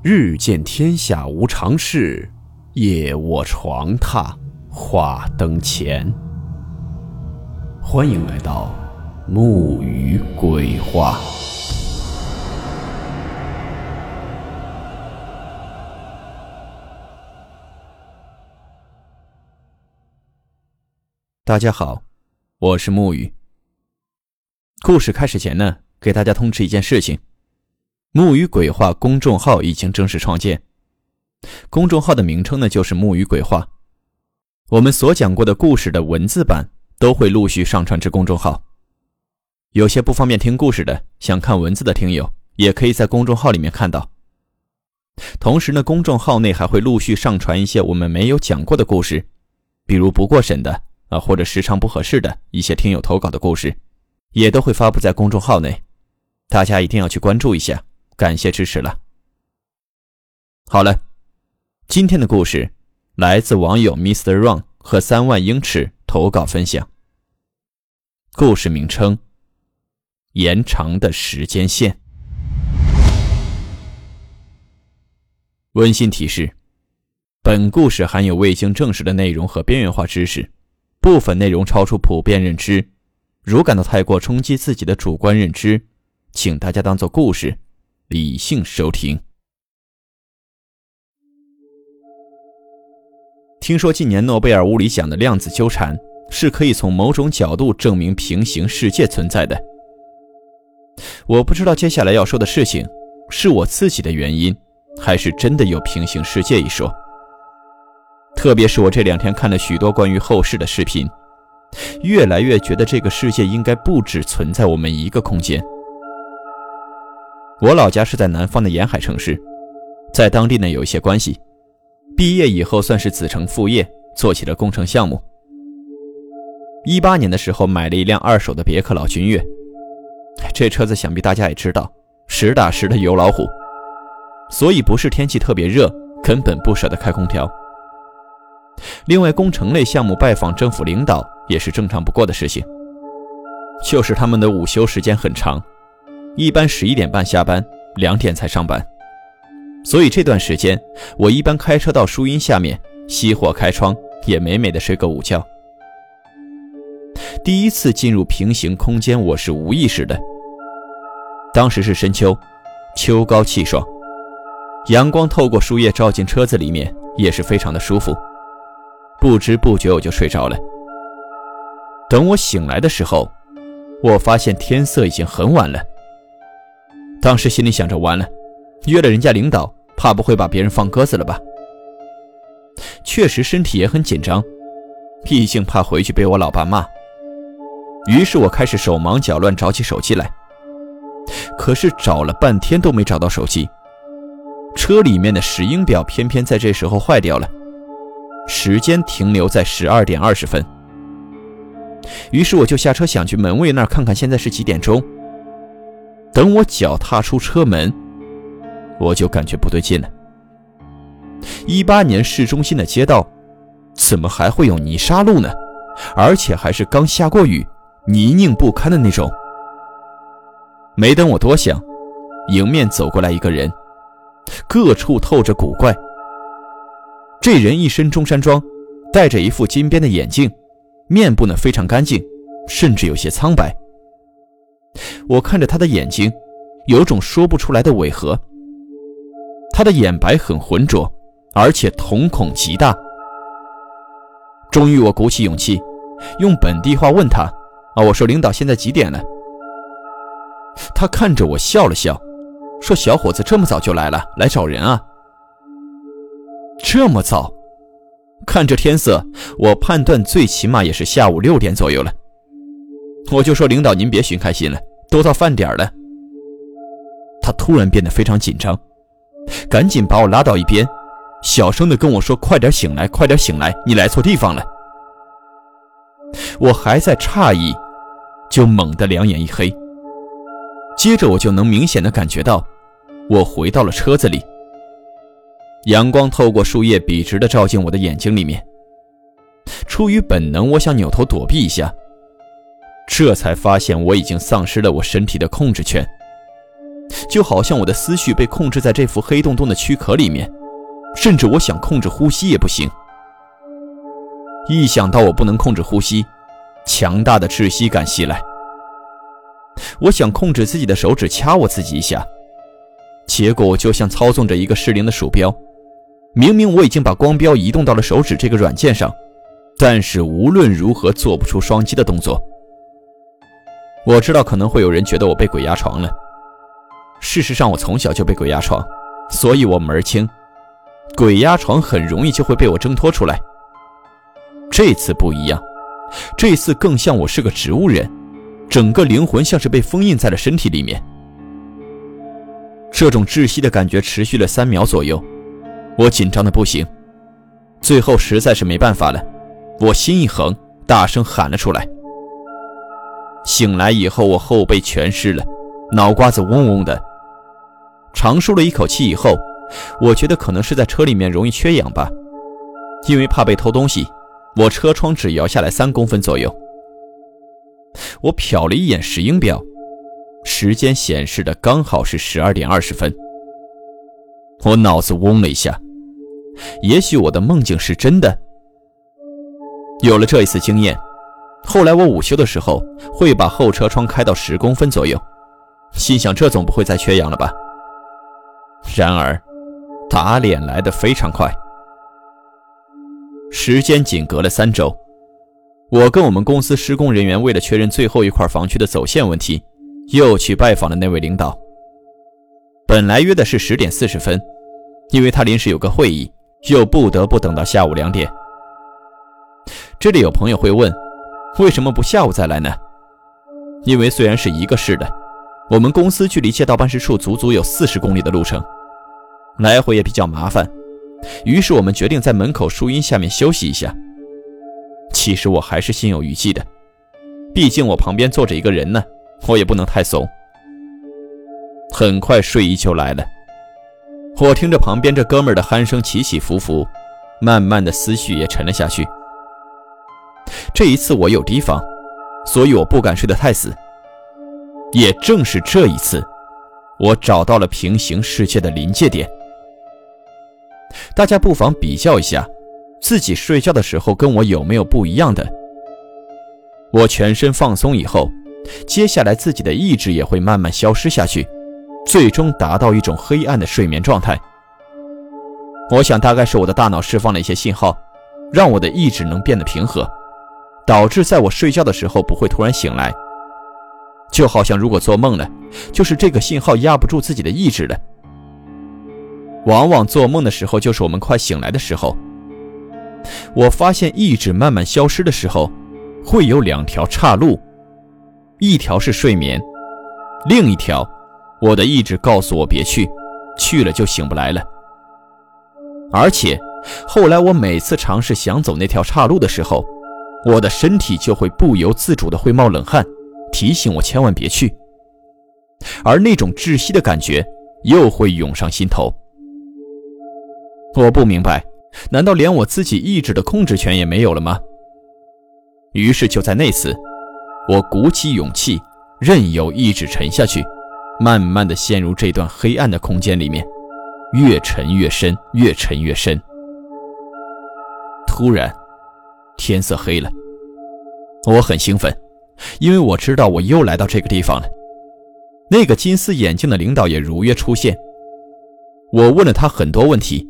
日见天下无常事，夜卧床榻话灯前。欢迎来到木鱼鬼话。大家好，我是木鱼。故事开始前呢，给大家通知一件事情。木鱼鬼话公众号已经正式创建，公众号的名称呢就是木鱼鬼话。我们所讲过的故事的文字版都会陆续上传至公众号。有些不方便听故事的，想看文字的听友，也可以在公众号里面看到。同时呢，公众号内还会陆续上传一些我们没有讲过的故事，比如不过审的啊，或者时长不合适的一些听友投稿的故事，也都会发布在公众号内，大家一定要去关注一下。感谢支持了。好了，今天的故事来自网友 Mr. Run 和三万英尺投稿分享。故事名称：延长的时间线。温馨提示：本故事含有未经证实的内容和边缘化知识，部分内容超出普遍认知。如感到太过冲击自己的主观认知，请大家当做故事。理性收听。听说近年诺贝尔物理奖的量子纠缠是可以从某种角度证明平行世界存在的。我不知道接下来要说的事情是我自己的原因，还是真的有平行世界一说。特别是我这两天看了许多关于后世的视频，越来越觉得这个世界应该不只存在我们一个空间。我老家是在南方的沿海城市，在当地呢有一些关系。毕业以后算是子承父业，做起了工程项目。一八年的时候买了一辆二手的别克老君越，这车子想必大家也知道，实打实的油老虎，所以不是天气特别热，根本不舍得开空调。另外，工程类项目拜访政府领导也是正常不过的事情，就是他们的午休时间很长。一般十一点半下班，两点才上班，所以这段时间我一般开车到树荫下面，熄火开窗，也美美的睡个午觉。第一次进入平行空间，我是无意识的。当时是深秋，秋高气爽，阳光透过树叶照进车子里面，也是非常的舒服。不知不觉我就睡着了。等我醒来的时候，我发现天色已经很晚了。当时心里想着，完了，约了人家领导，怕不会把别人放鸽子了吧？确实身体也很紧张，毕竟怕回去被我老爸骂。于是我开始手忙脚乱找起手机来，可是找了半天都没找到手机。车里面的石英表偏偏在这时候坏掉了，时间停留在十二点二十分。于是我就下车想去门卫那儿看看现在是几点钟。等我脚踏出车门，我就感觉不对劲了。一八年市中心的街道，怎么还会有泥沙路呢？而且还是刚下过雨、泥泞不堪的那种。没等我多想，迎面走过来一个人，各处透着古怪。这人一身中山装，戴着一副金边的眼镜，面部呢非常干净，甚至有些苍白。我看着他的眼睛，有种说不出来的违和。他的眼白很浑浊，而且瞳孔极大。终于，我鼓起勇气，用本地话问他：“啊，我说领导现在几点了？”他看着我笑了笑，说：“小伙子这么早就来了，来找人啊？”这么早？看这天色，我判断最起码也是下午六点左右了。我就说：“领导，您别寻开心了。”都到饭点了，他突然变得非常紧张，赶紧把我拉到一边，小声的跟我说：“快点醒来，快点醒来，你来错地方了。”我还在诧异，就猛地两眼一黑。接着我就能明显的感觉到，我回到了车子里。阳光透过树叶笔直的照进我的眼睛里面，出于本能，我想扭头躲避一下。这才发现我已经丧失了我身体的控制权，就好像我的思绪被控制在这副黑洞洞的躯壳里面，甚至我想控制呼吸也不行。一想到我不能控制呼吸，强大的窒息感袭来。我想控制自己的手指掐我自己一下，结果我就像操纵着一个失灵的鼠标。明明我已经把光标移动到了手指这个软件上，但是无论如何做不出双击的动作。我知道可能会有人觉得我被鬼压床了，事实上我从小就被鬼压床，所以我门儿清，鬼压床很容易就会被我挣脱出来。这次不一样，这次更像我是个植物人，整个灵魂像是被封印在了身体里面。这种窒息的感觉持续了三秒左右。我紧张的不行，最后实在是没办法了，我心一横，大声喊了出来。醒来以后，我后背全湿了，脑瓜子嗡嗡的。长舒了一口气以后，我觉得可能是在车里面容易缺氧吧，因为怕被偷东西，我车窗只摇下来三公分左右。我瞟了一眼石英表，时间显示的刚好是十二点二十分。我脑子嗡了一下。也许我的梦境是真的。有了这一次经验，后来我午休的时候会把后车窗开到十公分左右，心想这总不会再缺氧了吧。然而，打脸来的非常快。时间仅隔了三周，我跟我们公司施工人员为了确认最后一块房区的走线问题，又去拜访了那位领导。本来约的是十点四十分，因为他临时有个会议。又不得不等到下午两点。这里有朋友会问，为什么不下午再来呢？因为虽然是一个市的，我们公司距离街道办事处足足有四十公里的路程，来回也比较麻烦。于是我们决定在门口树荫下面休息一下。其实我还是心有余悸的，毕竟我旁边坐着一个人呢，我也不能太怂。很快睡意就来了。我听着旁边这哥们儿的鼾声起起伏伏，慢慢的思绪也沉了下去。这一次我有提防，所以我不敢睡得太死。也正是这一次，我找到了平行世界的临界点。大家不妨比较一下，自己睡觉的时候跟我有没有不一样的？我全身放松以后，接下来自己的意志也会慢慢消失下去。最终达到一种黑暗的睡眠状态。我想，大概是我的大脑释放了一些信号，让我的意志能变得平和，导致在我睡觉的时候不会突然醒来。就好像如果做梦了，就是这个信号压不住自己的意志了。往往做梦的时候，就是我们快醒来的时候。我发现意志慢慢消失的时候，会有两条岔路，一条是睡眠，另一条。我的意志告诉我别去，去了就醒不来了。而且，后来我每次尝试想走那条岔路的时候，我的身体就会不由自主的会冒冷汗，提醒我千万别去。而那种窒息的感觉又会涌上心头。我不明白，难道连我自己意志的控制权也没有了吗？于是就在那次，我鼓起勇气，任由意志沉下去。慢慢的陷入这段黑暗的空间里面，越沉越深，越沉越深。突然，天色黑了，我很兴奋，因为我知道我又来到这个地方了。那个金丝眼镜的领导也如约出现。我问了他很多问题。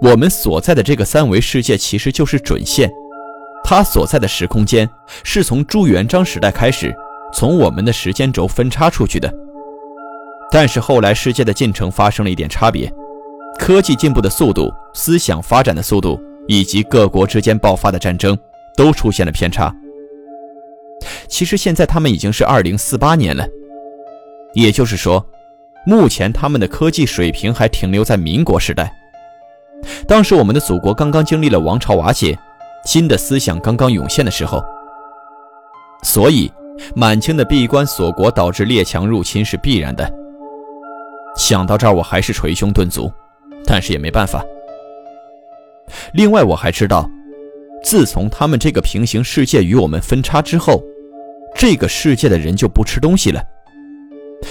我们所在的这个三维世界其实就是准线，他所在的时空间是从朱元璋时代开始，从我们的时间轴分叉出去的。但是后来世界的进程发生了一点差别，科技进步的速度、思想发展的速度以及各国之间爆发的战争都出现了偏差。其实现在他们已经是二零四八年了，也就是说，目前他们的科技水平还停留在民国时代。当时我们的祖国刚刚经历了王朝瓦解，新的思想刚刚涌现的时候，所以满清的闭关锁国导致列强入侵是必然的。想到这儿，我还是捶胸顿足，但是也没办法。另外，我还知道，自从他们这个平行世界与我们分叉之后，这个世界的人就不吃东西了。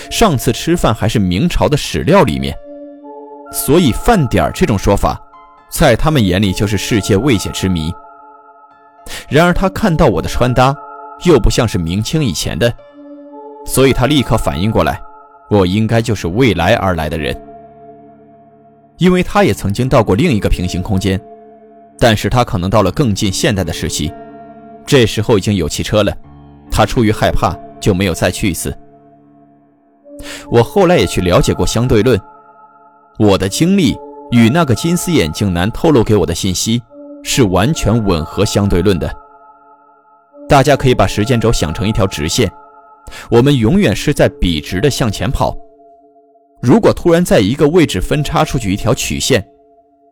上次吃饭还是明朝的史料里面，所以饭点儿这种说法，在他们眼里就是世界未解之谜。然而他看到我的穿搭，又不像是明清以前的，所以他立刻反应过来，我应该就是未来而来的人，因为他也曾经到过另一个平行空间，但是他可能到了更近现代的时期，这时候已经有汽车了，他出于害怕就没有再去一次。我后来也去了解过相对论，我的经历与那个金丝眼镜男透露给我的信息是完全吻合相对论的。大家可以把时间轴想成一条直线，我们永远是在笔直的向前跑。如果突然在一个位置分叉出去一条曲线，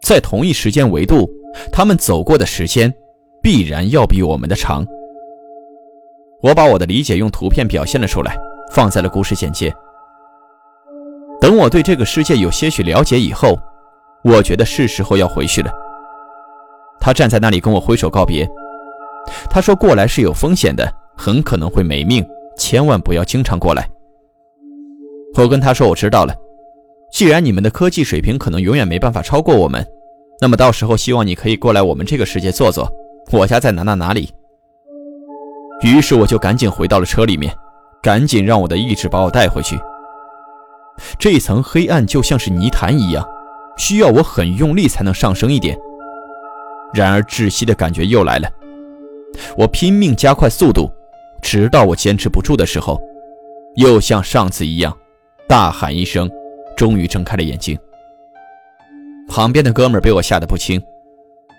在同一时间维度，他们走过的时间必然要比我们的长。我把我的理解用图片表现了出来，放在了故事简介。等我对这个世界有些许了解以后，我觉得是时候要回去了。他站在那里跟我挥手告别。他说：“过来是有风险的，很可能会没命，千万不要经常过来。”我跟他说：“我知道了。既然你们的科技水平可能永远没办法超过我们，那么到时候希望你可以过来我们这个世界坐坐。我家在哪哪哪里。”于是我就赶紧回到了车里面，赶紧让我的意志把我带回去。这层黑暗就像是泥潭一样，需要我很用力才能上升一点。然而窒息的感觉又来了，我拼命加快速度，直到我坚持不住的时候，又像上次一样，大喊一声，终于睁开了眼睛。旁边的哥们被我吓得不轻，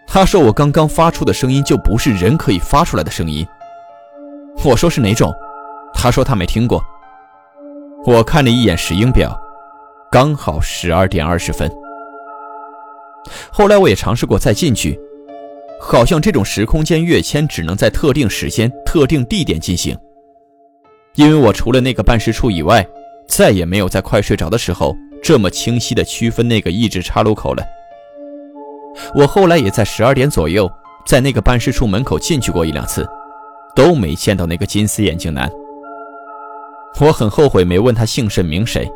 他说我刚刚发出的声音就不是人可以发出来的声音。我说是哪种？他说他没听过。我看了一眼石英表，刚好十二点二十分。后来我也尝试过再进去，好像这种时空间跃迁只能在特定时间、特定地点进行。因为我除了那个办事处以外，再也没有在快睡着的时候这么清晰地区分那个意志岔路口了。我后来也在十二点左右在那个办事处门口进去过一两次，都没见到那个金丝眼镜男。我很后悔没问他姓甚名谁，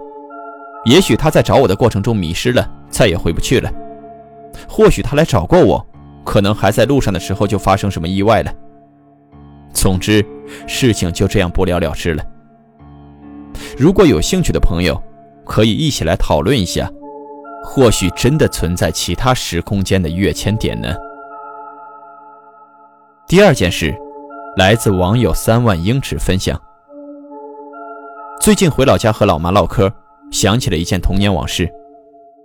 也许他在找我的过程中迷失了，再也回不去了；或许他来找过我，可能还在路上的时候就发生什么意外了。总之，事情就这样不了了之了。如果有兴趣的朋友，可以一起来讨论一下，或许真的存在其他时空间的跃迁点呢？第二件事，来自网友三万英尺分享。最近回老家和老妈唠嗑，想起了一件童年往事，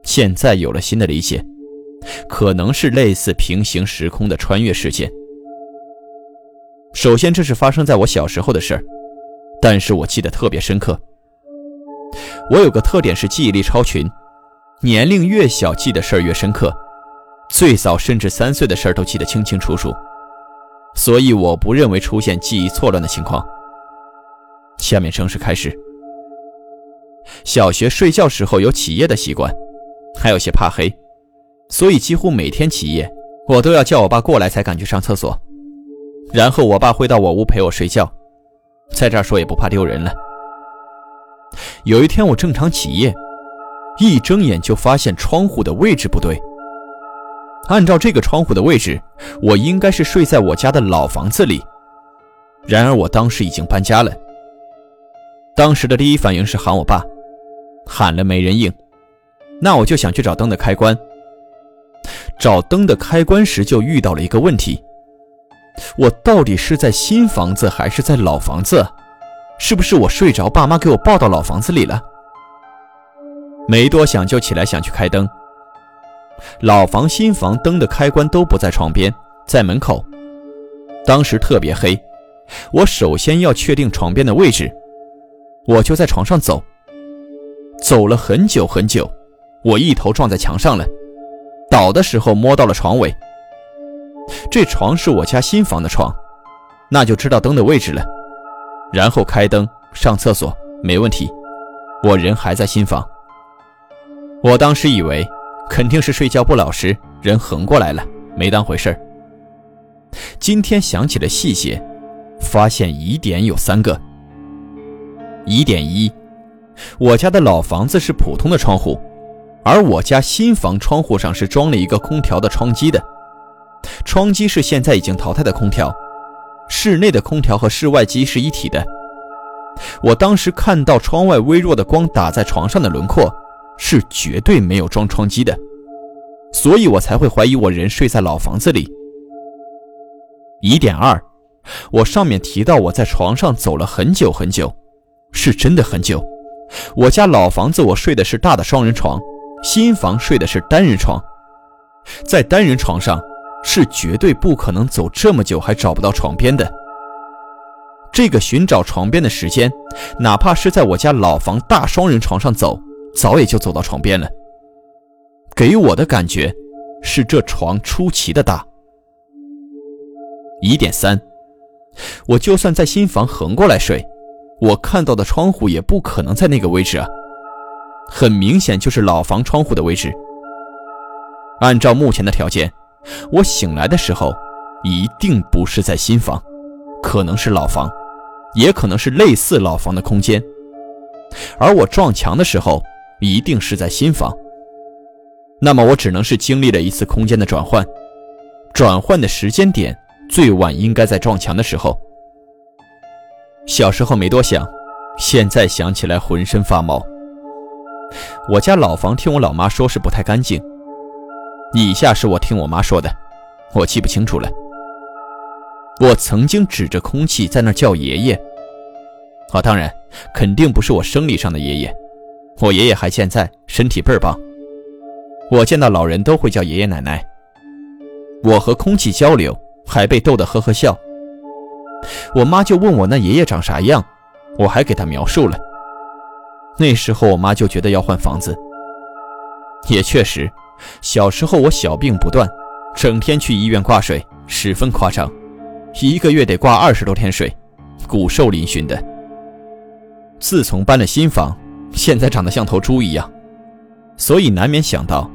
现在有了新的理解，可能是类似平行时空的穿越事件。首先，这是发生在我小时候的事儿，但是我记得特别深刻。我有个特点是记忆力超群，年龄越小记的事儿越深刻，最早甚至三岁的事儿都记得清清楚楚，所以我不认为出现记忆错乱的情况。下面正式开始。小学睡觉时候有起夜的习惯，还有些怕黑，所以几乎每天起夜，我都要叫我爸过来才敢去上厕所。然后我爸会到我屋陪我睡觉，在这儿说也不怕丢人了。有一天我正常起夜，一睁眼就发现窗户的位置不对。按照这个窗户的位置，我应该是睡在我家的老房子里，然而我当时已经搬家了。当时的第一反应是喊我爸。喊了没人应，那我就想去找灯的开关。找灯的开关时就遇到了一个问题：我到底是在新房子还是在老房子？是不是我睡着，爸妈给我抱到老房子里了？没多想就起来想去开灯。老房、新房灯的开关都不在床边，在门口。当时特别黑，我首先要确定床边的位置，我就在床上走。走了很久很久，我一头撞在墙上了，倒的时候摸到了床尾。这床是我家新房的床，那就知道灯的位置了。然后开灯上厕所没问题，我人还在新房。我当时以为肯定是睡觉不老实，人横过来了，没当回事儿。今天想起了细节，发现疑点有三个。疑点一。我家的老房子是普通的窗户，而我家新房窗户上是装了一个空调的窗机的。窗机是现在已经淘汰的空调，室内的空调和室外机是一体的。我当时看到窗外微弱的光打在床上的轮廓，是绝对没有装窗机的，所以我才会怀疑我人睡在老房子里。疑点二，我上面提到我在床上走了很久很久，是真的很久。我家老房子我睡的是大的双人床，新房睡的是单人床，在单人床上是绝对不可能走这么久还找不到床边的。这个寻找床边的时间，哪怕是在我家老房大双人床上走，早也就走到床边了。给我的感觉是这床出奇的大。疑点三，我就算在新房横过来睡，我看到的窗户也不可能在那个位置啊，很明显就是老房窗户的位置。按照目前的条件，我醒来的时候一定不是在新房，可能是老房。也可能是类似老房的空间，而我撞墙的时候一定是在新房。那么我只能是经历了一次空间的转换，转换的时间点最晚应该在撞墙的时候。小时候没多想，现在想起来浑身发毛。我家老房听我老妈说是不太干净，以下是我听我妈说的，我记不清楚了。我曾经指着空气在那叫爷爷，啊，当然肯定不是我生理上的爷爷，我爷爷还健在，身体倍儿棒。我见到老人都会叫爷爷奶奶。我和空气交流，还被逗得呵呵笑。我妈就问我那爷爷长啥样，我还给她描述了。那时候我妈就觉得要换房子。也确实，小时候我小病不断，整天去医院挂水，十分夸张。一个月得挂二十多天水，骨瘦嶙峋的。自从搬了新房，现在长得像头猪一样，所以难免想到，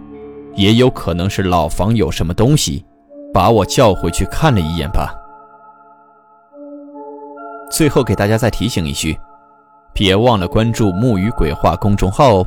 也有可能是老房有什么东西，把我叫回去看了一眼吧。最后给大家再提醒一句，别忘了关注“木鱼鬼话”公众号哦。